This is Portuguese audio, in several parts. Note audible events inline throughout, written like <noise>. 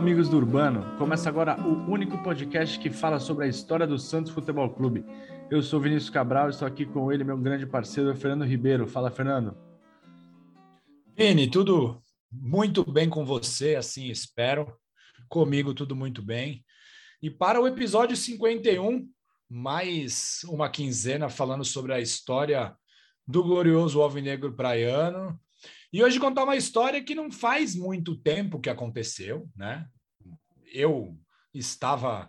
Amigos do Urbano! Começa agora o único podcast que fala sobre a história do Santos Futebol Clube. Eu sou Vinícius Cabral e estou aqui com ele, meu grande parceiro, Fernando Ribeiro. Fala, Fernando. Vini, tudo muito bem com você, assim espero. Comigo tudo muito bem. E para o episódio 51, mais uma quinzena falando sobre a história do glorioso Alvinegro Praiano, e hoje contar uma história que não faz muito tempo que aconteceu, né? Eu estava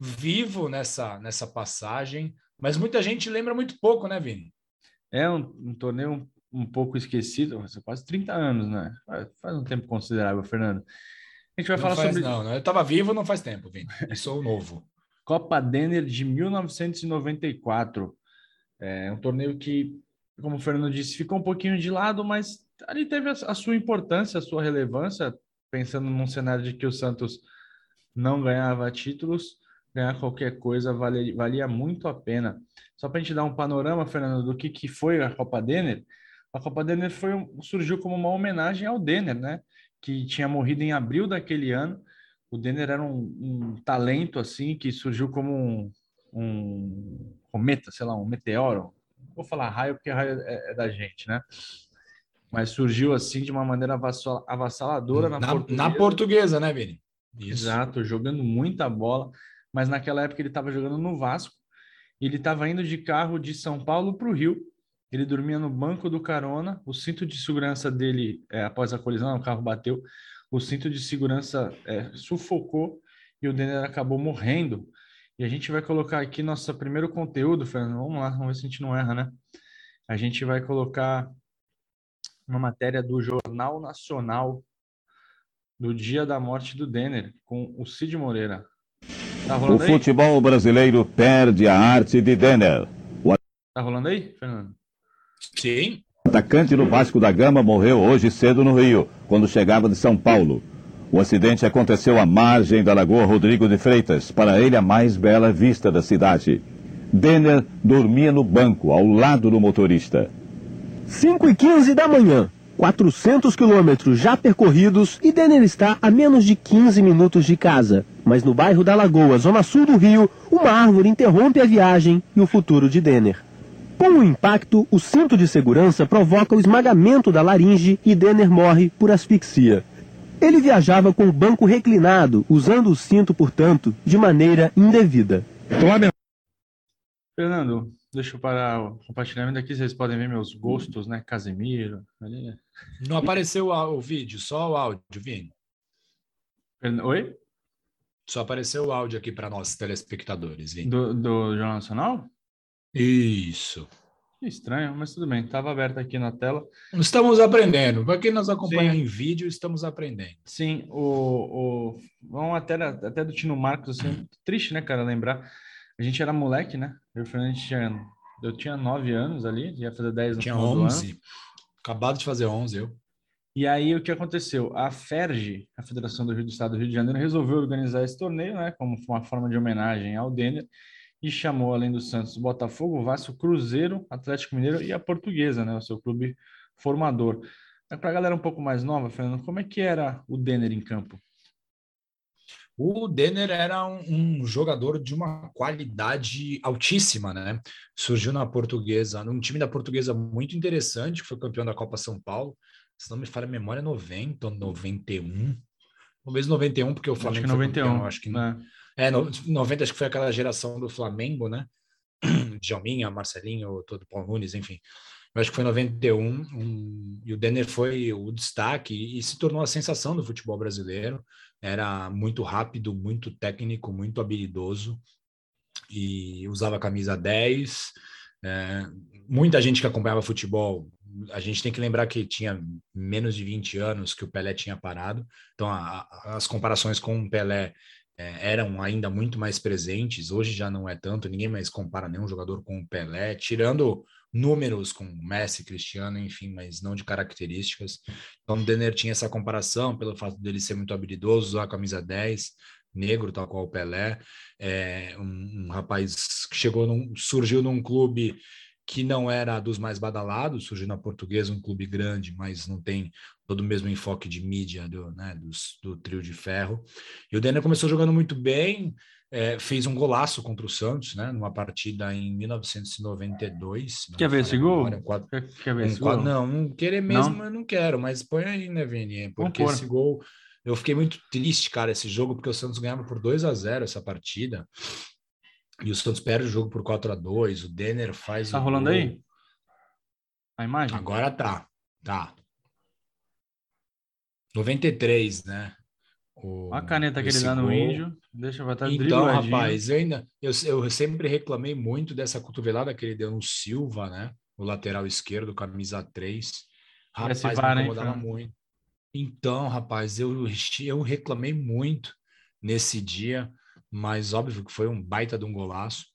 vivo nessa, nessa passagem, mas muita gente lembra muito pouco, né, Vini? É um, um torneio um, um, pouco esquecido, quase 30 anos, né? Faz, um tempo considerável, Fernando. A gente vai não falar faz, sobre. Não, não, eu estava vivo não faz tempo, Vini. Eu sou novo. <laughs> Copa Denner de 1994. É um torneio que, como o Fernando disse, ficou um pouquinho de lado, mas ali teve a, sua importância, a sua relevância, pensando num cenário de que o Santos não ganhava títulos, ganhar qualquer coisa valia, valia muito a pena. Só para a gente dar um panorama, Fernando, do que, que foi a Copa Denner, a Copa Denner foi, surgiu como uma homenagem ao Denner, né? Que tinha morrido em abril daquele ano. O Denner era um, um talento assim que surgiu como um, um cometa, sei lá, um meteoro. Vou falar raio porque raio é, é da gente, né? mas surgiu assim de uma maneira avassaladora na, na, portuguesa. na portuguesa, né, Vini? Isso. Exato, jogando muita bola, mas naquela época ele estava jogando no Vasco, ele estava indo de carro de São Paulo para o Rio, ele dormia no banco do carona, o cinto de segurança dele, é, após a colisão, o carro bateu, o cinto de segurança é, sufocou e o Denner acabou morrendo. E a gente vai colocar aqui nosso primeiro conteúdo, Fernando. Vamos lá, vamos ver se a gente não erra, né? A gente vai colocar uma matéria do Jornal Nacional do dia da morte do Denner, com o Cid Moreira. Tá o aí? futebol brasileiro perde a arte de Denner. O... Tá rolando aí, Fernando? Sim. O atacante do Vasco da Gama morreu hoje cedo no Rio, quando chegava de São Paulo. O acidente aconteceu à margem da Lagoa Rodrigo de Freitas, para ele a mais bela vista da cidade. Denner dormia no banco, ao lado do motorista. 5 e 15 da manhã. 400 quilômetros já percorridos e Denner está a menos de 15 minutos de casa. Mas no bairro da Lagoa, zona sul do Rio, uma árvore interrompe a viagem e o futuro de Denner. Com o impacto, o cinto de segurança provoca o esmagamento da laringe e Denner morre por asfixia. Ele viajava com o banco reclinado, usando o cinto, portanto, de maneira indevida. Fernando, Deixa eu parar o compartilhamento aqui, vocês podem ver meus gostos, né? Casemiro. Ali. Não apareceu o, vídeo, só o áudio, Vini. Oi? Só apareceu o áudio aqui para nós, telespectadores, Vini. Do, do Jornal Nacional? Isso. Que estranho, mas tudo bem, estava aberto aqui na tela. Estamos aprendendo. Para quem nos acompanha Sim. em vídeo, estamos aprendendo. Sim, o, o vamos até, até do Tino Marcos, assim, triste, né, cara, lembrar a gente era moleque, né? Eu, Fernando, tinha, eu tinha nove anos ali, ia fazer dez no Tinha onze. Acabado de fazer onze, eu. E aí o que aconteceu? A FERJ, a Federação do Rio do Estado do Rio de Janeiro, resolveu organizar esse torneio, né, como uma forma de homenagem ao Denner, e chamou, além do Santos, Botafogo, Vasco, Cruzeiro, Atlético Mineiro e a Portuguesa, né, o seu clube formador. Para a galera um pouco mais nova, Fernando, como é que era o Denner em campo? O Denner era um, um, jogador de uma qualidade altíssima, né? Surgiu na Portuguesa, num time da Portuguesa muito interessante, que foi campeão da Copa São Paulo. Se não me falha a memória, 90 ou 91. Talvez 91, porque o Flamengo acho que 91, campeão, acho que né? É, no, 90 acho que foi aquela geração do Flamengo, né? <clears throat> Djalminha, Marcelinho, todo Paulo Nunes, enfim. Eu acho que foi 91, um, e o Denner foi o destaque e, e se tornou a sensação do futebol brasileiro era muito rápido, muito técnico, muito habilidoso e usava a camisa 10. É, muita gente que acompanhava futebol, a gente tem que lembrar que tinha menos de 20 anos que o Pelé tinha parado, então a, a, as comparações com o Pelé é, eram ainda muito mais presentes, hoje já não é tanto, ninguém mais compara nenhum jogador com o Pelé, tirando números com Messi, Cristiano, enfim, mas não de características. Então, o Denner tinha essa comparação pelo fato dele ser muito habilidoso, usar a camisa 10, negro, tal qual o Pelé, é, um, um, rapaz que chegou num, surgiu num clube que não era dos mais badalados, surgiu na Portuguesa, um clube grande, mas não tem todo o mesmo enfoque de mídia do, né, do, do trio de ferro. E o Denner começou jogando muito bem, é, fez um golaço contra o Santos, né, numa partida em 1992. Quer ver esse gol? Quadro, quer, ver um esse quadro, gol? Não, não querer mesmo, não? eu não quero, mas põe aí, né, Vini? Porque esse gol, eu fiquei muito triste, cara, esse jogo, porque o Santos ganhava por 2 a 0 essa partida. E o Santos perde o jogo por 4 a 2 O Denner faz. Tá rolando gol. aí? A imagem? Agora tá. Tá. 93, né? O, a caneta que ele dá no gol. índio. Deixa eu botar Então, rapaz, eu ainda. Eu, eu sempre reclamei muito dessa cotovelada que ele deu no Silva, né? O lateral esquerdo, camisa 3. Rapaz, me incomodava hein, muito. Então, rapaz, eu, eu reclamei muito nesse dia mas óbvio que foi um baita de um golaço.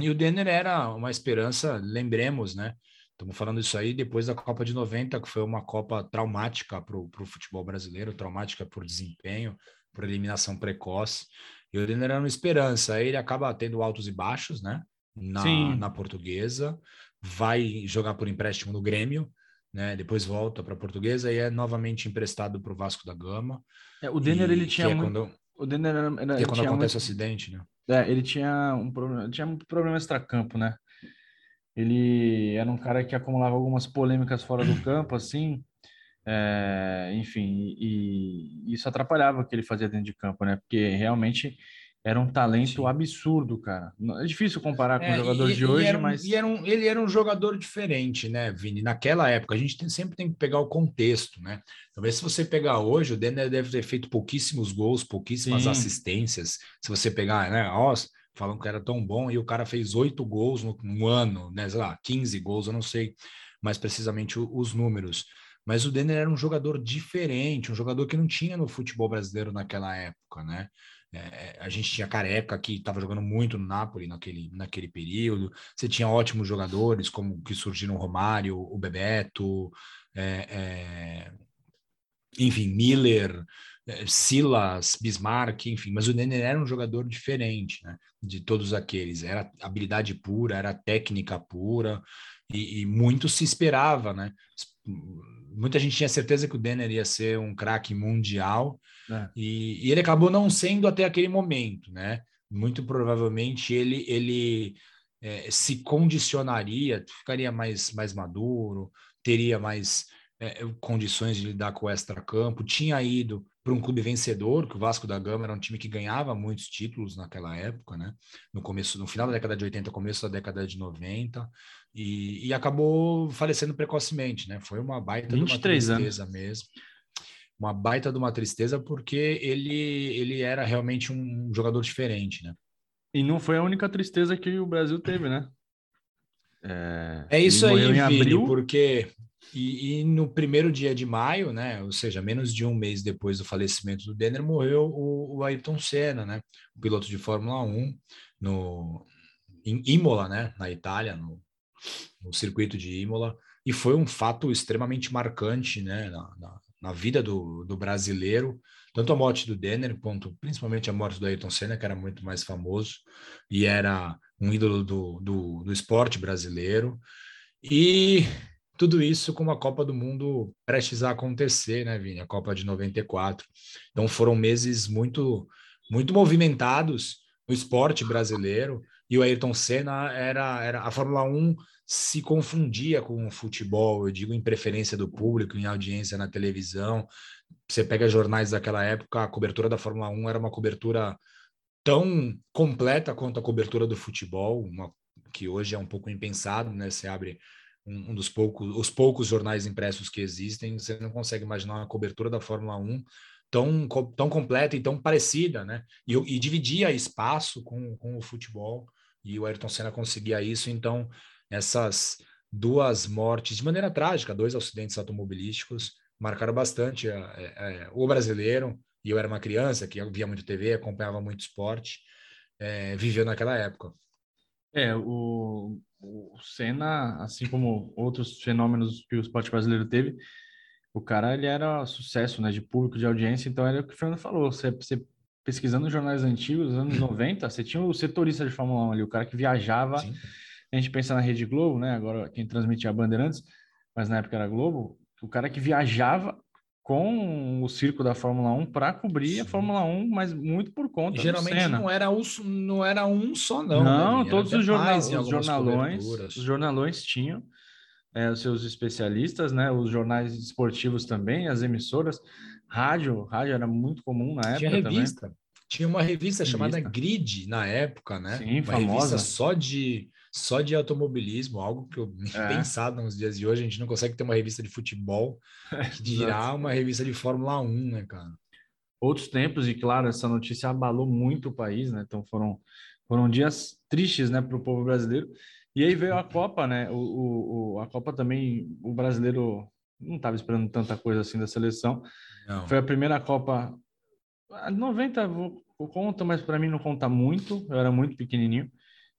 E o Denner era uma esperança, lembremos, né? Estamos falando isso aí depois da Copa de 90, que foi uma Copa traumática para o futebol brasileiro, traumática por desempenho, por eliminação precoce. E o Denner era uma esperança. Aí ele acaba tendo altos e baixos, né? Na, na portuguesa, vai jogar por empréstimo no Grêmio, né? Depois volta para a portuguesa e é novamente emprestado para o Vasco da Gama. É, o Denner e, ele tinha é muito... quando o Denner era, era, é quando acontece o acidente, né? É, ele tinha um problema, tinha muito problema extracampo, né? Ele era um cara que acumulava algumas polêmicas fora do campo, assim, é, enfim, e, e, isso atrapalhava o que ele fazia dentro de campo, né? Porque realmente era um talento absurdo, cara. É difícil comparar com é, os jogadores de hoje, mas. Era um, ele era um jogador diferente, né, Vini? Naquela época, a gente tem, sempre tem que pegar o contexto, né? Talvez se você pegar hoje, o Denner deve ter feito pouquíssimos gols, pouquíssimas Sim. assistências. Se você pegar, né? Ó, falam que era tão bom, e o cara fez oito gols no, no, ano, né? Sei lá, 15 gols, eu não sei mais precisamente os números. Mas o Denner era um jogador diferente, um jogador que não tinha no futebol brasileiro naquela época, né? É, a gente tinha Careca que estava jogando muito no Napoli naquele, naquele período. Você tinha ótimos jogadores como que surgiram o Romário, o Bebeto, é, é, enfim, Miller, é, Silas, Bismarck, enfim. Mas o Nenê era um jogador diferente, né? De todos aqueles. Era habilidade pura, era técnica pura e, e muito se esperava, né? Muita gente tinha certeza que o Denner ia ser um craque mundial é. E, e, ele acabou não sendo até aquele momento, né? Muito provavelmente ele, ele é, se condicionaria, ficaria mais, mais maduro, teria mais é, condições de lidar com o extra-campo, tinha ido para um clube vencedor, que o Vasco da Gama era um time que ganhava muitos títulos naquela época, né? No começo, no final da década de 80, começo da década de 90, e, e acabou falecendo precocemente, né? Foi uma baita de uma tristeza anos. mesmo uma baita de uma tristeza porque ele, ele era realmente um jogador diferente, né? E não foi a única tristeza que o Brasil teve, né? É, é isso aí, Vini, abril... porque e, e, no primeiro dia de maio, né? Ou seja, menos de um mês depois do falecimento do Denner, morreu o, o Ayrton Senna, né? O piloto de Fórmula 1 no, em Imola, né? Na Itália, no, no circuito de Imola. E foi um fato extremamente marcante, né? Na, na, na vida do, do brasileiro, tanto a morte do Denner, quanto principalmente a morte do Ayrton Senna, que era muito mais famoso e era um ídolo do, do, do esporte brasileiro. E tudo isso com uma Copa do Mundo prestes a acontecer, né, Vini? A Copa de 94. Então foram meses muito, muito movimentados no esporte brasileiro. E o Ayrton Senna era, era a Fórmula 1 se confundia com o futebol, eu digo em preferência do público, em audiência na televisão. Você pega jornais daquela época, a cobertura da Fórmula 1 era uma cobertura tão completa quanto a cobertura do futebol, uma, que hoje é um pouco impensado, né? Você abre um, um dos poucos, os poucos jornais impressos que existem, você não consegue imaginar uma cobertura da Fórmula 1 tão, tão completa e tão parecida, né? E, e dividia espaço com, com o futebol, e o Ayrton Senna conseguia isso, então essas duas mortes de maneira trágica, dois acidentes automobilísticos, marcaram bastante é, é, o brasileiro. E eu era uma criança que via muito TV, acompanhava muito esporte, é, viveu naquela época. É, o, o Senna, assim como outros fenômenos que o esporte brasileiro teve, o cara ele era sucesso, né, de público, de audiência, então era o que o Fernando falou, você, você pesquisando jornais antigos, anos 90, você tinha o setorista de Fórmula 1 ali, o cara que viajava Sim a gente pensa na Rede Globo, né? Agora quem transmite é a Bandeirantes, mas na época era Globo, o cara que viajava com o circo da Fórmula 1 para cobrir Sim. a Fórmula 1, mas muito por conta. E geralmente não era, um, não era um só, não. Não, né, todos os, jornal, os jornalões, os jornalões tinham é, os seus especialistas, né? Os jornais esportivos também, as emissoras, rádio, rádio era muito comum na época. Tinha revista. Também. Tinha uma revista, revista, chamada Grid na época, né? Sim, uma famosa. revista só de só de automobilismo, algo que eu <laughs> é. pensado nos dias de hoje, a gente não consegue ter uma revista de futebol <laughs> que dirá uma revista de Fórmula 1, né, cara? Outros tempos, e claro, essa notícia abalou muito o país, né? Então foram, foram dias tristes, né, para o povo brasileiro. E aí veio a <laughs> Copa, né? O, o, a Copa também, o brasileiro não estava esperando tanta coisa assim da seleção. Não. Foi a primeira Copa. 90 vou, vou conta, mas para mim não conta muito. Eu era muito pequenininho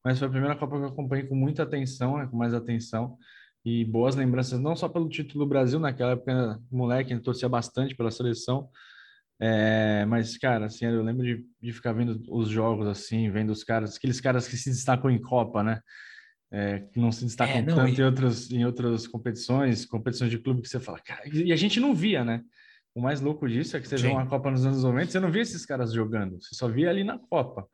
mas foi a primeira Copa que eu acompanhei com muita atenção, né, com mais atenção e boas lembranças, não só pelo título do Brasil, naquela época, moleque, ele torcia bastante pela seleção, é, mas, cara, assim, eu lembro de, de, ficar vendo os jogos, assim, vendo os caras, aqueles caras que se destacam em Copa, né? É, que não se destacam é, não, tanto e... em, outras, em outras competições, competições de clube que você fala, cara, e a gente não via, né? O mais louco disso é que você Sim. vê uma Copa nos anos 90, você não via esses caras jogando, você só via ali na Copa.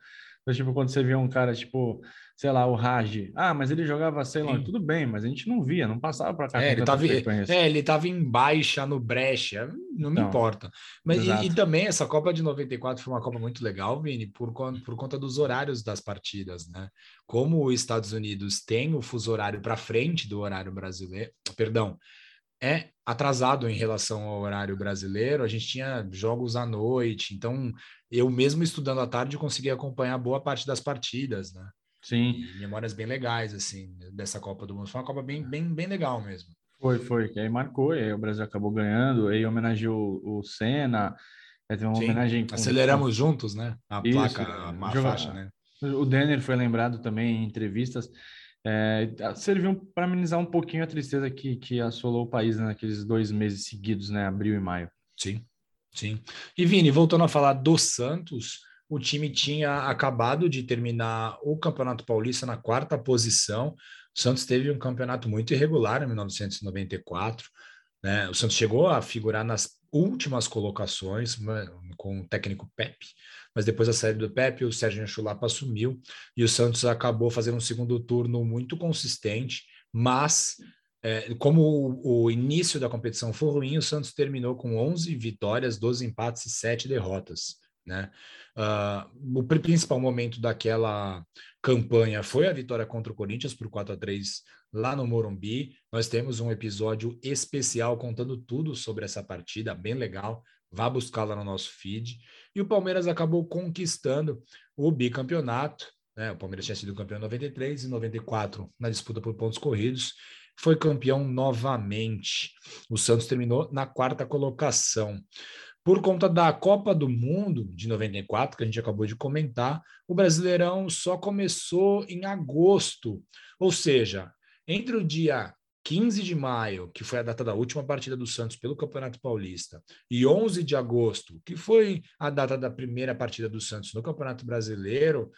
Então, tipo, quando você via um cara, tipo, sei lá, o Raj. Ah, mas ele jogava, sei lá, tudo bem, mas a gente não via, não passava para cá. É, ele tava, é, ele tava em baixa no brecha, não me então, importa. Mas e, e, também essa Copa de 94 foi uma Copa muito legal, Vini, por, por conta dos horários das partidas, né? Como os Estados Unidos tem o fuso horário para frente do horário brasileiro, perdão, é atrasado em relação ao horário brasileiro. A gente tinha jogos à noite, então eu mesmo estudando à tarde consegui acompanhar boa parte das partidas, né? Sim. E memórias bem legais assim dessa Copa do Mundo. Foi uma Copa bem bem bem legal mesmo. Foi, foi, que aí marcou, e aí o Brasil acabou ganhando, aí homenageou o, Senna, aí teve uma Sim, homenagem. Com... Aceleramos juntos, né? A Isso, placa, a, a faixa, né? O Denner foi lembrado também em entrevistas é, serviu para amenizar um pouquinho a tristeza que, que assolou o país né, naqueles dois meses seguidos, né, abril e maio. Sim, sim. E Vini, voltando a falar do Santos, o time tinha acabado de terminar o Campeonato Paulista na quarta posição. O Santos teve um campeonato muito irregular em 1994. Né? O Santos chegou a figurar nas últimas colocações né, com o técnico Pepe, mas depois da saída do Pepe, o Sérgio Chulapa assumiu e o Santos acabou fazendo um segundo turno muito consistente, mas é, como o, o, início da competição foi ruim, o Santos terminou com 11 vitórias, 12 empates e 7 derrotas. Né? Uh, o principal momento daquela campanha foi a vitória contra o Corinthians por 4 a 3 lá no Morumbi. Nós temos um episódio especial contando tudo sobre essa partida, bem legal. Vá buscar lá no nosso feed. E o Palmeiras acabou conquistando o bicampeonato. Né? O Palmeiras tinha sido campeão em 93 e 94 na disputa por pontos corridos. Foi campeão novamente. O Santos terminou na quarta colocação. Por conta da Copa do Mundo de 94, que a gente acabou de comentar, o Brasileirão só começou em agosto. Ou seja, entre o dia 15 de maio, que foi a data da última partida do Santos pelo Campeonato Paulista, e 11 de agosto, que foi a data da primeira partida do Santos no Campeonato Brasileiro,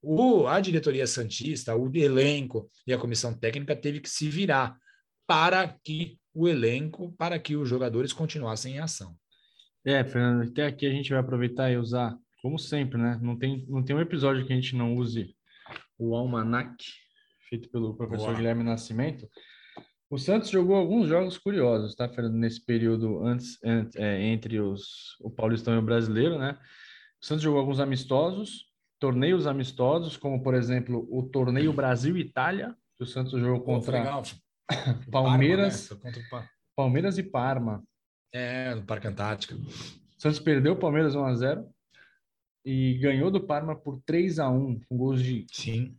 o, a diretoria Santista, o elenco e a comissão técnica teve que se virar para que o elenco, para que os jogadores continuassem em ação. É, Fernando, até aqui a gente vai aproveitar e usar, como sempre, né? Não tem, não tem um episódio que a gente não use o almanac feito pelo professor Boa. Guilherme Nascimento, o Santos jogou alguns jogos curiosos, tá, Fernando? Nesse período antes, é, entre os, o Paulistão e o Brasileiro, né? O Santos jogou alguns amistosos, torneios amistosos, como por exemplo o torneio Brasil-Itália, que o Santos jogou contra Legal. <coughs> Palmeiras, Parma, né? Palmeiras e Parma. É, no Parque Antártico. O Santos perdeu o Palmeiras 1 a 0 e ganhou do Parma por 3 a 1 com gols de Sim.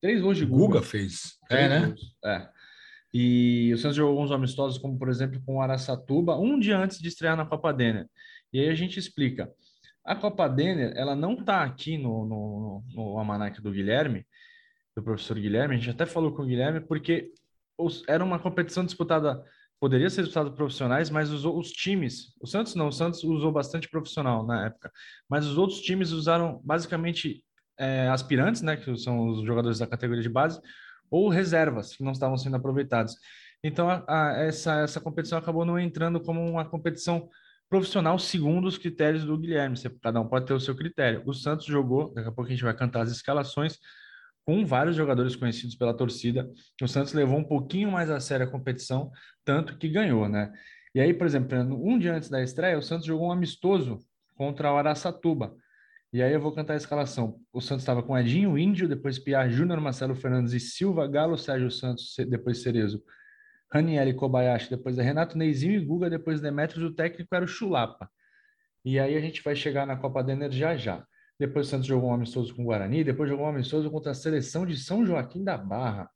Três gols de Guga. Guga fez. Três é, né? Gols. É. E o Santos jogou alguns amistosos, como por exemplo com o Araçatuba, um dia antes de estrear na Copa Denner. E aí a gente explica. A Copa Denner, ela não está aqui no, no, no almanac do Guilherme, do professor Guilherme, a gente até falou com o Guilherme, porque era uma competição disputada, poderia ser disputada por profissionais, mas os, os times, o Santos não, o Santos usou bastante profissional na época, mas os outros times usaram basicamente é, aspirantes, né, que são os jogadores da categoria de base, ou reservas que não estavam sendo aproveitados. Então, a, a, essa, essa competição acabou não entrando como uma competição profissional segundo os critérios do Guilherme. Você, cada um pode ter o seu critério. O Santos jogou, daqui a pouco a gente vai cantar as escalações, com vários jogadores conhecidos pela torcida. O Santos levou um pouquinho mais a sério a competição, tanto que ganhou, né? E aí, por exemplo, um dia antes da estreia, o Santos jogou um amistoso contra o Araçatuba. E aí eu vou cantar a escalação. O Santos estava com Edinho, Índio, depois Piar, Júnior, Marcelo Fernandes e Silva, Galo, Sérgio Santos, depois Cerezo, Raniel Kobayashi, depois é Renato Neizinho e Guga, depois Demetrios, o técnico era o Chulapa. E aí a gente vai chegar na Copa da Energia já. Depois o Santos jogou um amistoso com o Guarani, depois jogou um amistoso contra a seleção de São Joaquim da Barra.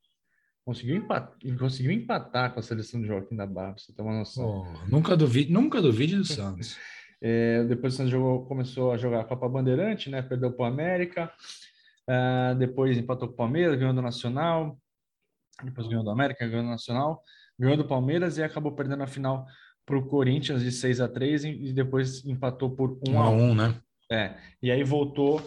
Conseguiu empatar, conseguiu empatar com a seleção de Joaquim da Barra, pra você ter uma noção. Oh, nunca duvide, nunca duvide do Santos. <laughs> é, depois o Santos jogou, começou a jogar a Copa Bandeirante, né? Perdeu para o América. Uh, depois empatou com o Palmeiras, ganhou do Nacional. Depois ganhou do América, ganhou do Nacional. Ganhou do Palmeiras e acabou perdendo a final para o Corinthians de 6 a 3 e depois empatou por 1 a 1, né? É. E aí voltou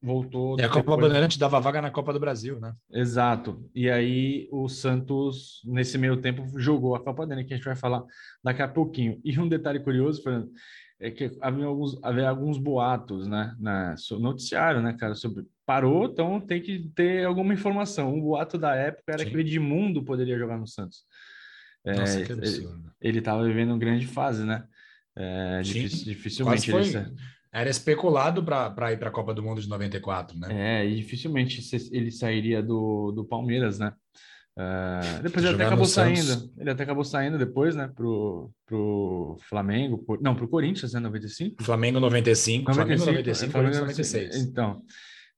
voltou. E a Copa depois... Bandeirante dava vaga na Copa do Brasil, né? Exato. E aí o Santos, nesse meio tempo, jogou a Copa Bandeirante, que a gente vai falar daqui a pouquinho. E um detalhe curioso, Fernando, é que havia alguns, havia alguns boatos, né, na, no noticiário, né, cara, sobre parou, então tem que ter alguma informação. Um boato da época era Sim. que o Edmundo poderia jogar no Santos. Nossa, é, que absurdo. Ele estava vivendo uma grande fase, né? É, dificilmente ele, era especulado para ir para a Copa do Mundo de 94, né? É, e dificilmente ele sairia do, do Palmeiras, né? Uh, depois ele até acabou saindo. Ele até acabou saindo depois, né? Pro, pro Flamengo. Por, não, pro Corinthians, né? 95. Flamengo 95, 95 Flamengo 95, Flamengo 96. Então,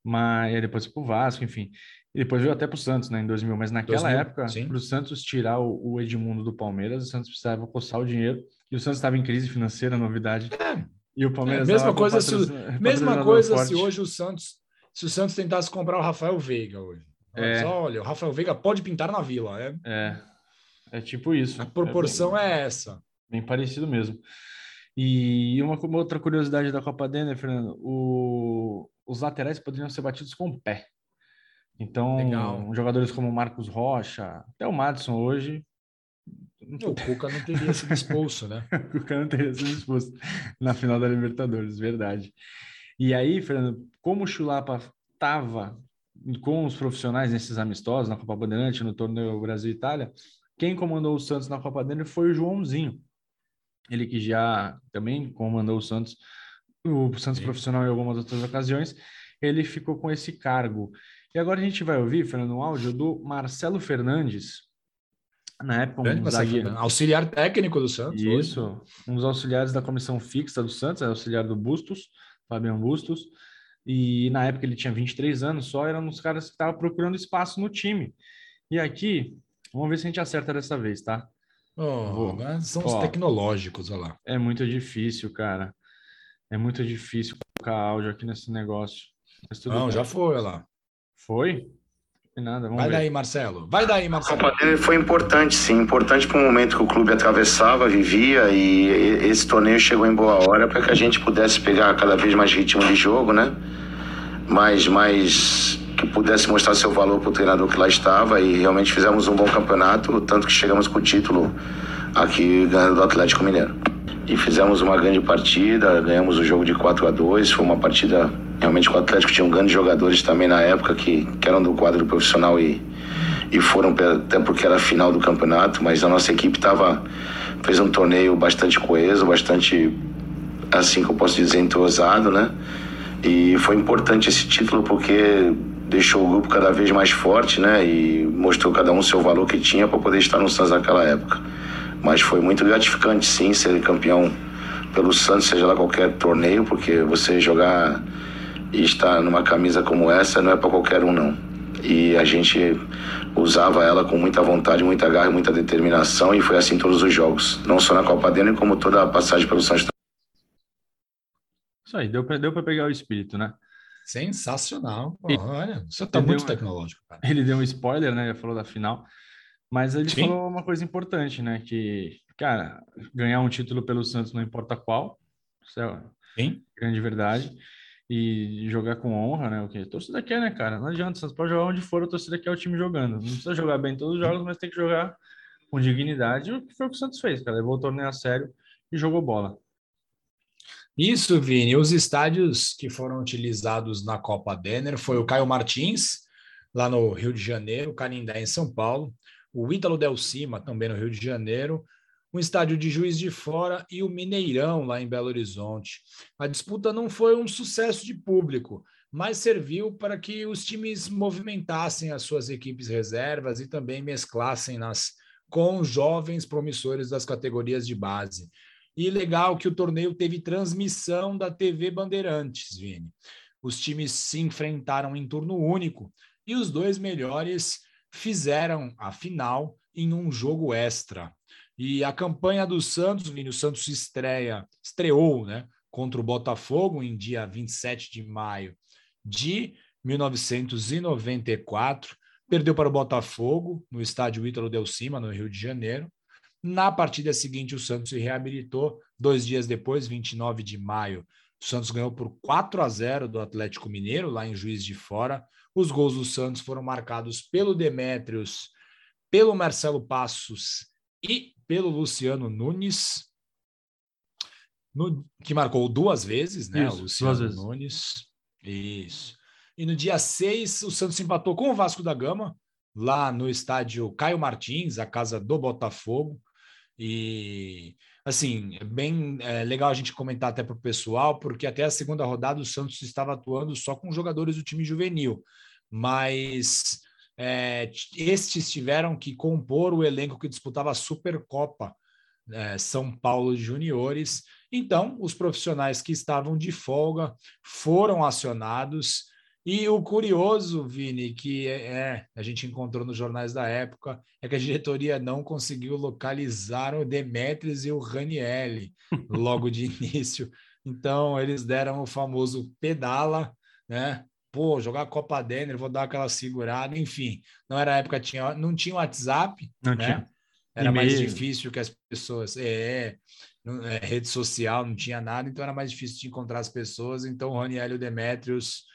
mas depois pro Vasco, enfim. E depois veio até pro Santos, né? Em 2000. Mas naquela 2000, época, para o Santos tirar o, o Edmundo do Palmeiras, o Santos precisava coçar o dinheiro. E o Santos estava em crise financeira, novidade. É. E o Palmeiras. É, mesma coisa, se, mesma coisa se hoje o Santos. Se o Santos tentasse comprar o Rafael Veiga hoje. É. Olha, o Rafael Veiga pode pintar na vila. É, é, é tipo isso. A proporção é, bem, é, essa. Bem parecido mesmo. E uma, uma outra curiosidade da Copa Denner, Fernando, o, os laterais poderiam ser batidos com o pé. Então, Legal. jogadores como Marcos Rocha, até o Madison hoje, o Cuca não teria sido expulso, né? <laughs> o Cuca não teria sido expulso na final da Libertadores, verdade. E aí, Fernando, como o Chulapa estava com os profissionais nesses amistosos, na Copa Bandeirante, no torneio Brasil-Itália, quem comandou o Santos na Copa Bandeirante foi o Joãozinho. Ele que já também comandou o Santos, o Santos Sim. profissional em algumas outras ocasiões, ele ficou com esse cargo. E agora a gente vai ouvir, Fernando, um áudio do Marcelo Fernandes, na época, um zagueiro... auxiliar técnico do Santos. Isso, hoje. um dos auxiliares da comissão fixa do Santos, auxiliar do Bustos, Fabiano Bustos. E na época ele tinha 23 anos só, era um dos caras que estava procurando espaço no time. E aqui, vamos ver se a gente acerta dessa vez, tá? Oh, são os tecnológicos, olha lá. É muito difícil, cara. É muito difícil colocar áudio aqui nesse negócio. Não, bem. já foi, olha lá. Foi? Nada, Vai ver. daí, Marcelo. Vai daí, Marcelo. A Copa dele foi importante, sim. Importante para o momento que o clube atravessava, vivia, e esse torneio chegou em boa hora para que a gente pudesse pegar cada vez mais ritmo de jogo, né? Mais, mais que pudesse mostrar seu valor para o treinador que lá estava e realmente fizemos um bom campeonato, tanto que chegamos com o título aqui ganhando do Atlético Mineiro. E fizemos uma grande partida, ganhamos o jogo de 4 a 2 foi uma partida Realmente o Atlético tinha um grandes jogadores também na época que, que eram do quadro profissional e, e foram até porque era a final do campeonato, mas a nossa equipe tava, fez um torneio bastante coeso, bastante, assim que eu posso dizer, entrosado, né? E foi importante esse título porque deixou o grupo cada vez mais forte, né? E mostrou cada um o seu valor que tinha para poder estar no Santos naquela época. Mas foi muito gratificante, sim, ser campeão pelo Santos, seja lá qualquer torneio, porque você jogar e estar numa camisa como essa não é para qualquer um, não. E a gente usava ela com muita vontade, muita garra muita determinação, e foi assim todos os jogos. Não só na Copa Dentro, como toda a passagem pelo Santos. Isso aí, deu para pegar o espírito, né? Sensacional. Olha, isso tá muito tecnológico. Cara. Ele deu um spoiler, né? Ele falou da final. Mas ele Sim. falou uma coisa importante, né? Que, cara, ganhar um título pelo Santos não importa qual. Isso é Sim. grande verdade. e jogar com honra, né? O que torcida quer, né, cara? Não adianta, você pode jogar onde for, a torcida quer o time jogando. Não precisa jogar bem todos os jogos, mas tem que jogar com dignidade, o que foi o que o Santos fez, cara. Levou o torneio a sério e jogou bola. Isso, Vini. Os estádios que foram utilizados na Copa Denner foi o Caio Martins, lá no Rio de Janeiro, o Canindé, em São Paulo, o Ítalo Del Cima, também no Rio de Janeiro, o estádio de Juiz de Fora e o Mineirão, lá em Belo Horizonte. A disputa não foi um sucesso de público, mas serviu para que os times movimentassem as suas equipes reservas e também mesclassem nas com jovens promissores das categorias de base. E legal que o torneio teve transmissão da TV Bandeirantes, Vini. Os times se enfrentaram em turno único e os dois melhores fizeram a final em um jogo extra. E a campanha do Santos, Vini, o Santos estreia, estreou, né, contra o Botafogo em dia 27 de maio de 1994, perdeu para o Botafogo no estádio Ítalo Del Cima, no Rio de Janeiro. Na partida seguinte, o Santos se reabilitou. Dois dias depois, 29 de maio, o Santos ganhou por 4 a 0 do Atlético Mineiro, lá em Juiz de Fora. Os gols do Santos foram marcados pelo Demétrios, pelo Marcelo Passos e pelo Luciano Nunes, no, que marcou duas vezes, né? Isso, o Luciano Nunes. Isso. E no dia 6, o Santos empatou com o Vasco da Gama, lá no estádio Caio Martins, a casa do Botafogo. E, assim, é bem é, legal a gente comentar até para o pessoal, porque até a segunda rodada o Santos estava atuando só com jogadores do time juvenil. Mas é, estes tiveram que compor o elenco que disputava a Supercopa é, São Paulo Juniores. Então, os profissionais que estavam de folga foram acionados. E o curioso, Vini, que é, é, a gente encontrou nos jornais da época, é que a diretoria não conseguiu localizar o Demetrius e o Ranielli <laughs> logo de início. Então, eles deram o famoso pedala, né? pô, jogar Copa Denner, vou dar aquela segurada, enfim. Não era época, tinha, não tinha WhatsApp, não né? Tinha. Era mais difícil que as pessoas. É, é, rede social, não tinha nada, então era mais difícil de encontrar as pessoas. Então, o Raniel e o Demetrios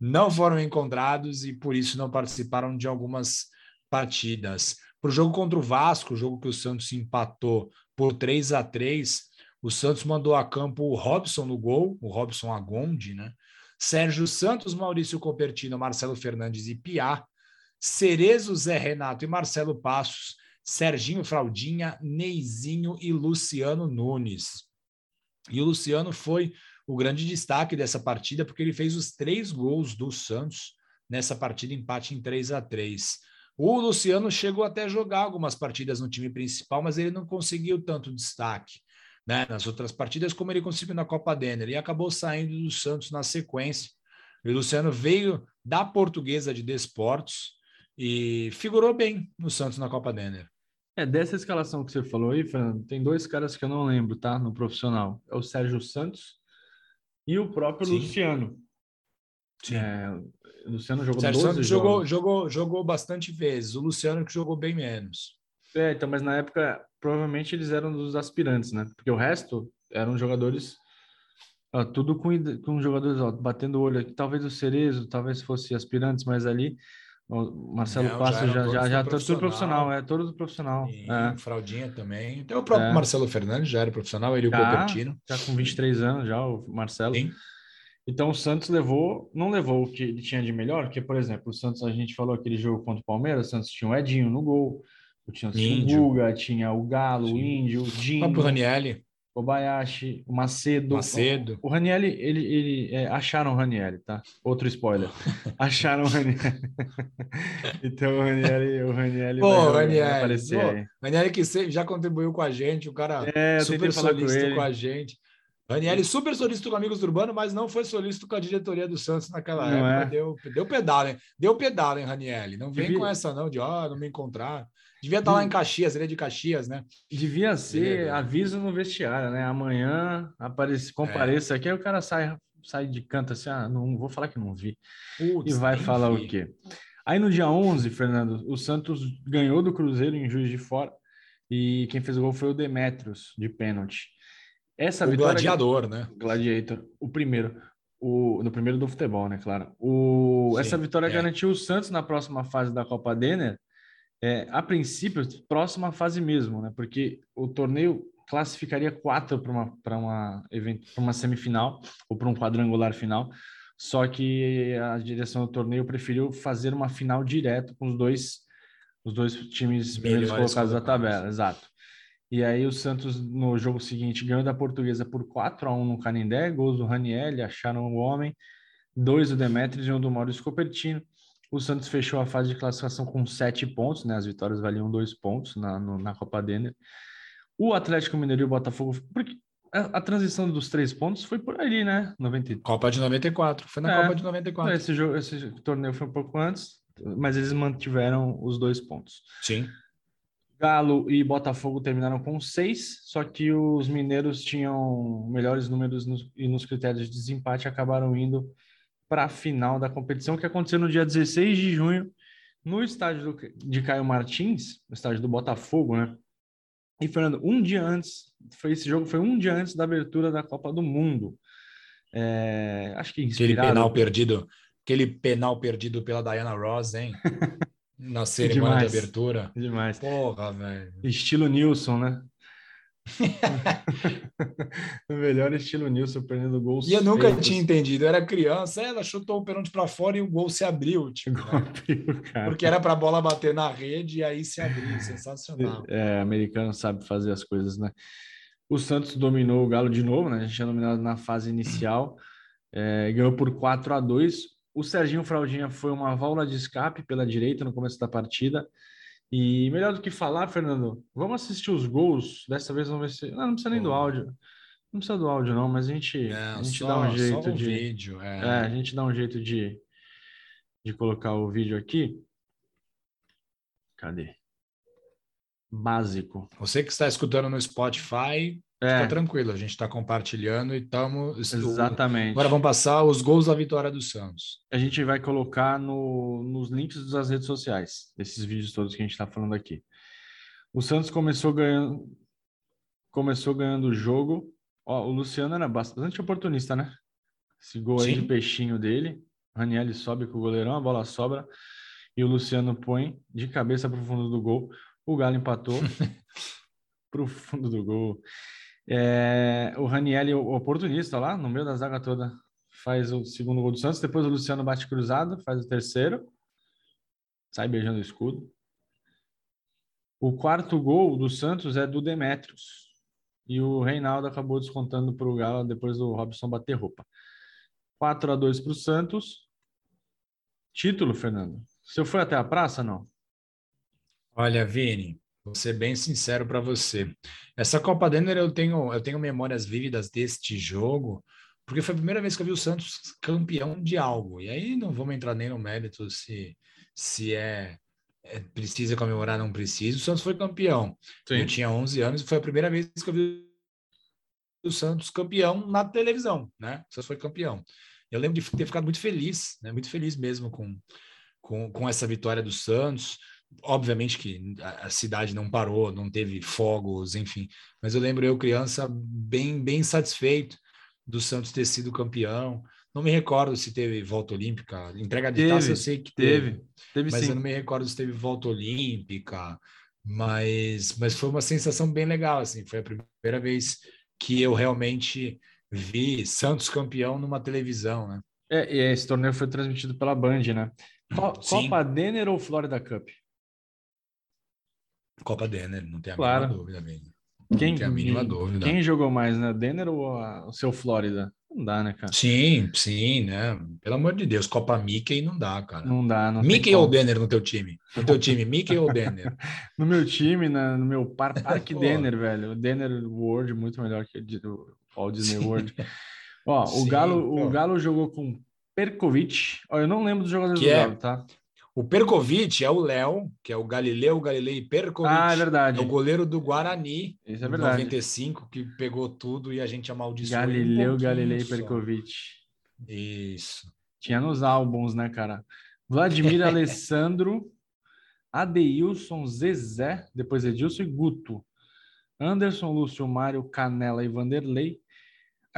não foram encontrados e por isso não participaram de algumas partidas. Para o jogo contra o Vasco, o jogo que o Santos empatou por 3 a 3 o Santos mandou a campo o Robson no gol, o Robson Agonde, né? Sérgio Santos, Maurício Copertino, Marcelo Fernandes e Piá, Cerezo, Zé Renato e Marcelo Passos, Serginho Fraldinha, Neizinho e Luciano Nunes. E o Luciano foi o grande destaque dessa partida, porque ele fez os três gols do Santos nessa partida, empate em 3 a 3 O Luciano chegou até a jogar algumas partidas no time principal, mas ele não conseguiu tanto destaque né, nas outras partidas, como ele conseguiu na Copa Denner, e acabou saindo do Santos na sequência. O Luciano veio da Portuguesa de Desportos e figurou bem no Santos na Copa Denner. É, dessa escalação que você falou aí, Fernando, tem dois caras que eu não lembro, tá? No profissional. É o Sérgio Santos e o próprio Sim. Luciano. Sim. É, o Luciano jogou Sérgio Santos jogou, jogou, jogou bastante vezes. O Luciano que jogou bem menos. É, então, mas na época, provavelmente eles eram dos aspirantes, né? Porque o resto eram jogadores, ó, tudo com, com jogadores, ó, batendo o olho aqui. Talvez o Cerezo, talvez fosse aspirantes, mas ali o Marcelo Não, Passos já, já, já, tá tudo profissional, é, todo profissional. é. Fraldinha também. Até o próprio é. Marcelo Fernandes já era profissional, ele e o Copertino. Já com 23 anos, já o Marcelo. Sim. Então o Santos levou, não levou o que ele tinha de melhor, porque, por exemplo, o Santos, a gente falou aquele jogo contra o Palmeiras, o Santos tinha o Edinho no gol, tinha o Guga, tinha o Galo, Sim. o Índio, o Dinho. O Ranielli. Kobayashi, o Macedo. Macedo. O, o Ranielli, ele, ele é, acharam o Ranielli, tá? Outro spoiler. <laughs> acharam o Ranielli. <laughs> então o Ranielli, o Ranielli Pô, vai, Ranielli, vai aparecer pô, aí. Ranielli que já contribuiu com a gente, o cara é, super solícito com, com, a gente. Ranielli super solícito com Amigos do Urbano, mas não foi solícito com a diretoria do Santos naquela não época. É. Deu, deu pedal, hein? Deu pedal, hein, Ranielli? Não vem Devia... com essa não, de, ó, oh, não me encontrar. Devia estar lá em Caxias, ele é de Caxias, né? Devia ser é aviso no vestiário, né? Amanhã aparece, compareça é. aqui, aí o cara sai, sai de canto assim, ah, não vou falar que não vi. Putz, e vai falar vi. o quê? Aí no dia 11, Fernando, o Santos ganhou do Cruzeiro em Juiz de Fora e quem fez o gol foi o Demetrios, de pênalti. Essa o vitória... gladiador, né? Gladiator, o primeiro. O, no primeiro do futebol, né? Claro. O, Sim, essa vitória é. garantiu o Santos na próxima fase da Copa Denner. É, a princípio, próxima fase mesmo, né? Porque o torneio classificaria quatro para uma, para uma, evento- uma semifinal ou para um quadrangular final. Só que a direção do torneio preferiu fazer uma final direto com os dois, os dois times primeiros colocados da tabela, exato. E aí o Santos, no jogo seguinte, ganhou da Portuguesa por 4 a 1 no Canindé, gols do Raniel, acharam o homem, dois do Demetrius e um do Maurício Copertino. O Santos fechou a fase de classificação com sete pontos, né? As vitórias valiam dois pontos na, no- na Copa Denner. O Atlético Mineiro e o Botafogo, porque a, a transição dos três pontos foi por ali, né? 93. Copa de 94. Foi na É. Copa de 94. Esse, jogo, esse torneio foi um pouco antes, mas eles mantiveram os dois pontos. Sim. Galo e Botafogo terminaram com seis, só que os mineiros tinham melhores números nos, e nos critérios de desempate acabaram indo para a final da competição, que aconteceu no dia 16 de junho, no estádio do- de Caio Martins, no estádio do Botafogo, né? E, Fernando, um dia antes, foi, esse jogo foi um dia antes da abertura da Copa do Mundo. É, acho que Aquele inspirado... penal perdido, aquele penal perdido pela Diana Ross, hein? <laughs> Na cerimônia Demais. de abertura. Demais. Porra, velho. Estilo Nilson, né? <laughs> o melhor estilo Nilson, perdendo gols. E eu nunca feitos. tinha entendido. Eu era criança, ela chutou o pênalti para fora e o gol se abriu, tipo, né? Abriu, porque era para a bola bater na rede e aí se abriu. <laughs> Sensacional. É, americano sabe fazer as coisas, né? O Santos dominou o Galo de novo, né? A gente tinha dominado na fase inicial, é, ganhou por 4 a 2 O Serginho Fraldinha foi uma válvula de escape pela direita no começo da partida. E melhor do que falar, Fernando, vamos assistir os gols. Dessa vez vamos ver se. Não, não precisa nem do áudio. Não precisa do áudio, não, mas a gente, Não, a gente só, dá um jeito o de. vídeo. É. É, a gente dá um jeito de, de colocar o vídeo aqui. Cadê? Básico. Você que está escutando no Spotify, É, fica tranquilo. A gente está compartilhando e estamos. exatamente. Agora vamos passar os gols da vitória do Santos. A gente vai colocar no, nos links das redes sociais, desses vídeos todos que a gente está falando aqui. O Santos começou ganhando, começou ganhando o jogo. Ó, o Luciano era bastante oportunista, né? Esse gol aí Sim. de peixinho dele. Raniel sobe com o goleirão, a bola sobra. E o Luciano põe de cabeça para o fundo do gol. O Galo empatou <laughs> para o fundo do gol. É, o Raniel, o oportunista lá, no meio da zaga toda, faz o segundo gol do Santos. Depois o Luciano bate cruzado, faz o terceiro. Sai beijando o escudo. O quarto gol do Santos é do Demetrios. E o Reinaldo acabou descontando para o Galo depois do Robson bater roupa. 4 a 2 para o Santos. Título, Fernando. Você foi até a praça, não? Olha, Vini, vou ser bem sincero para você. Essa Copa Denner eu tenho, eu tenho memórias vívidas deste jogo, porque foi a primeira vez que eu vi o Santos campeão de algo. E aí não vamos entrar nem no mérito se, se é, é precisa comemorar, não precisa. O Santos foi campeão. Eu tinha 11 anos e foi a primeira vez que eu vi o Santos campeão na televisão, né? O Santos foi campeão. Eu lembro de ter ficado muito feliz, né? Muito feliz mesmo com, com, com essa vitória do Santos. Obviamente que a, cidade não parou, não teve fogos, enfim. Mas eu lembro eu criança bem bem satisfeito do Santos ter sido campeão. Não me recordo se teve volta olímpica, entrega de Teve, taça eu sei que teve Teve. Teve mas sim. eu não me recordo se teve volta olímpica, mas, mas foi uma sensação bem legal, assim, foi a primeira vez que eu realmente vi Santos campeão numa televisão, né? É, e esse torneio foi transmitido pela Band, né? Copa Denner ou Florida Cup? Copa Denner, não tem a Claro. mínima dúvida. Quem, Não tem a mínima dúvida. quem jogou mais, né? Denner ou a- o seu Flórida? Não dá, né, cara? Sim, sim, né? Pelo amor de Deus, Copa Mickey não dá, cara. Não dá, não Mickey ou Denner no teu time? No teu time, Mickey ou Denner? <laughs> No meu time, na- no meu par, Parque. <laughs> Denner, velho. O Denner World muito melhor que o o Walt Disney Sim. World. Ó, o Sim, Galo, o. Galo jogou com Perkovic. Ó, eu não lembro dos jogadores Que do é- Galo, tá? O Perkovic é o Léo, que é o Galileu Galilei Perkovic. Ah, é verdade. É o goleiro do Guarani, Isso é verdade. 95, que pegou tudo e a gente amaldiçoou. um Galileu pouquinho Galilei só. Perkovic. Isso. Tinha nos álbuns, né, cara? Vladimir <laughs> Alessandro, Adeilson, Zezé, depois Edilson e Guto. Anderson, Lúcio Mário, Canela e Vanderlei.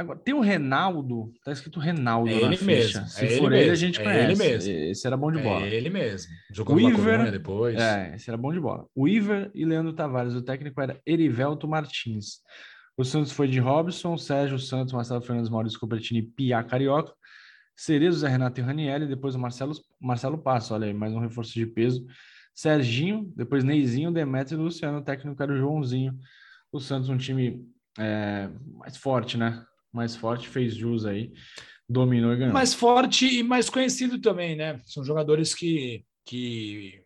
Agora, tem o Reinaldo, tá escrito Reinaldo É ele ficha. mesmo, Se é ele for ele, a gente é conhece. ele mesmo. Esse era bom de bola. É ele mesmo. Jogou O Iver- depois. É, esse era bom de bola. O Iver e Leandro Tavares. O técnico era Erivelto Martins. O Santos foi de Robson, Sérgio Santos, Marcelo Fernandes, Maurício Cupertini, Pia Carioca. Cerezo, Zé Renato e Ranielli. Depois o Marcelo, Marcelo Passo. Olha aí, mais um reforço de peso. Serginho, depois Neizinho, Demetrio e Luciano. O técnico era o Joãozinho. O Santos, um time é, mais forte, né? Mais forte, fez jus aí. Dominou e ganhou. Mais forte e mais conhecido também, né? São jogadores que, que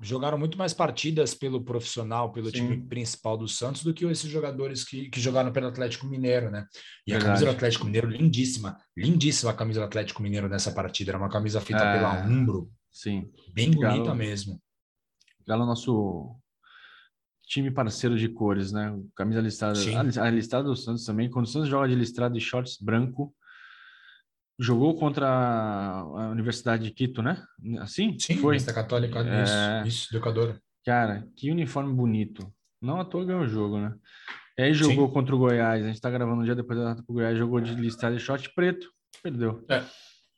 jogaram muito mais partidas pelo profissional, pelo Sim. time principal do Santos, do que esses jogadores que, que jogaram pelo Atlético Mineiro, né? E a Verdade. camisa do Atlético Mineiro, lindíssima, lindíssima a camisa do Atlético Mineiro nessa partida. Era uma camisa feita É. pela Umbro, Sim. bem bonita Galo. mesmo. Galo é o nosso time parceiro de cores, né? Camisa listrada. A, a listrada do Santos também. Quando o Santos joga de listrada e shorts branco, jogou contra a Universidade de Quito, né? Assim? Sim, Foi. Universidade Católica, É. isso, isso, educadora. Cara, que uniforme bonito. Não à toa ganhou o jogo, né? E aí jogou Sim. contra o Goiás. A gente tá gravando um dia depois da derrota pro Goiás. Jogou de listrada e short preto. Perdeu. É.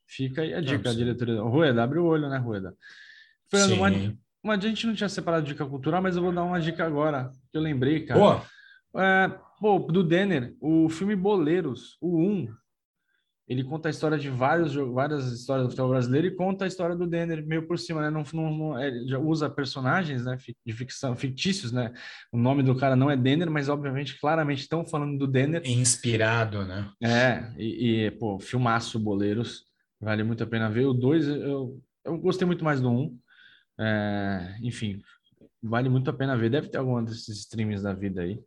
Fica aí a dica, da sim. diretoria. Rueda, abre o olho, né, Rueda? Fernando, uma, Sim. Uma a gente não tinha separado dica cultural, mas eu vou dar uma dica agora, que eu lembrei, cara. Boa, É, pô, do Denner, o filme Boleiros, o 1, ele conta a história de vários, várias histórias do futebol brasileiro e conta a história do Denner meio por cima, né? Não, não, não- é, usa personagens, né? De ficção, fictícios, né? O nome do cara não é Denner, mas obviamente, claramente estão falando do Denner. inspirado, né? É, e, e, pô, filmaço Boleiros, vale muito a pena ver. O 2, eu, eu gostei muito mais do 1. Um. É, enfim, vale muito a pena ver. Deve ter algum desses streams da vida aí.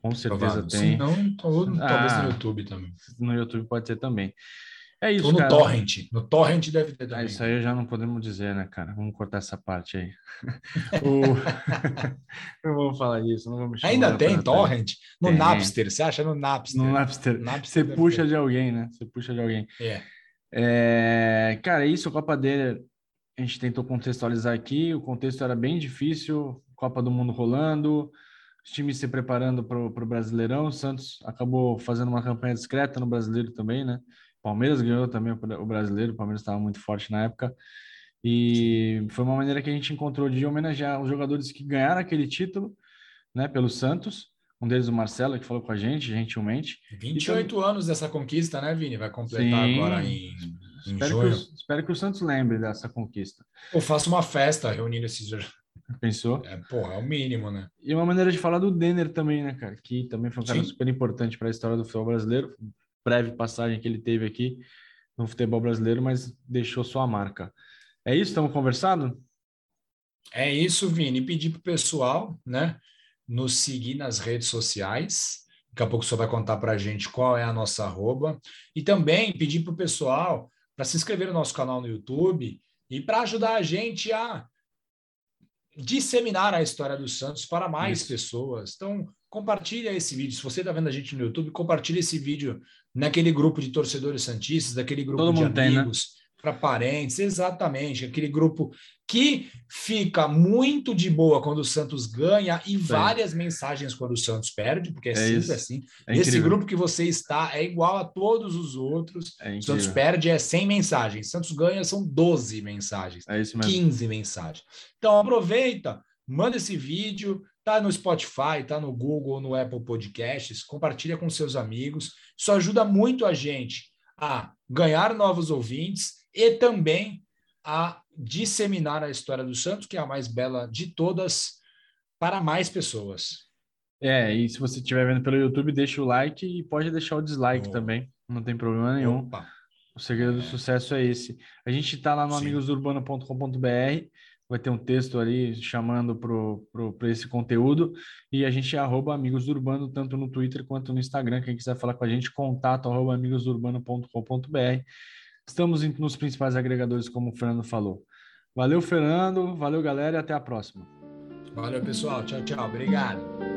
Com certeza Provável. tem. Se não, tal- talvez Ah. no YouTube também. No YouTube pode ter também. É isso, Ou no cara. Torrent. No Torrent deve ter Ah, também. isso aí já não podemos dizer, né, cara? Vamos cortar essa parte aí. <laughs> O- <laughs> não vamos falar disso, não vamos Ainda tem. Torrent? No Tem. Napster, você acha no Napster? No Napster. Napster Você puxa ter. de alguém, né? Você puxa de alguém. É. É, cara, é isso, Copa dele, a gente tentou contextualizar aqui, o contexto era bem difícil, Copa do Mundo rolando, os times se preparando para o Brasileirão, o Santos acabou fazendo uma campanha discreta no Brasileiro também, né? Palmeiras ganhou também o o Brasileiro, o Palmeiras estava muito forte na época, e foi uma maneira que a gente encontrou de homenagear os jogadores que ganharam aquele título, né, pelo Santos, um deles o Marcelo, que falou com a gente, gentilmente, 28 anos dessa conquista, né, Vini? Vai completar Sim. agora em Espero que, o, espero que o Santos lembre dessa conquista. Eu faço uma festa reunindo esses. Pensou? É, porra, é o mínimo, né? E uma maneira de falar do Denner também, né, cara? Que também foi um cara Sim. super importante para a história do futebol brasileiro. Breve passagem que ele teve aqui no futebol brasileiro, mas deixou sua marca. É isso? Estamos conversando? É isso, Vini. Pedir pro pessoal, né, nos seguir nas redes sociais. Daqui a pouco o senhor vai contar para a gente qual é a nossa arroba. E também pedir para o pessoal para se inscrever no nosso canal no YouTube e para ajudar a gente a disseminar a história do Santos para mais Isso. pessoas. Então, compartilha esse vídeo. Se você está vendo a gente no YouTube, compartilha esse vídeo naquele grupo de torcedores santistas, daquele grupo Todo de mundo tem, né? Para parentes, exatamente, aquele grupo que fica muito de boa quando o Santos ganha e várias mensagens quando o Santos perde, porque é, É sempre isso. assim. É Esse grupo que você está é igual a todos os outros. É Santos perde é 100 mensagens, Santos ganha são 12 mensagens. É isso mesmo. 15 mensagens. Então aproveita, manda esse vídeo, tá no Spotify, tá no Google, no Apple Podcasts, compartilha com seus amigos. Isso ajuda muito a gente a ganhar novos ouvintes e também a disseminar a história do Santos, que é a mais bela de todas, para mais pessoas. É, e se você estiver vendo pelo YouTube, deixa o like e pode deixar o dislike Boa. também. Não tem problema nenhum. Opa, O segredo do sucesso é esse. A gente está lá no amigosurbano.com.br, vai ter um texto ali chamando para esse conteúdo, e a gente é arroba Amigos do Urbano, tanto no Twitter quanto no Instagram. Quem quiser falar com a gente, contato arroba amigosurbano.com.br. Estamos nos principais agregadores, como o Fernando falou. Valeu, Fernando. Valeu, galera, e até a próxima. valeu pessoal, tchau, tchau, obrigado.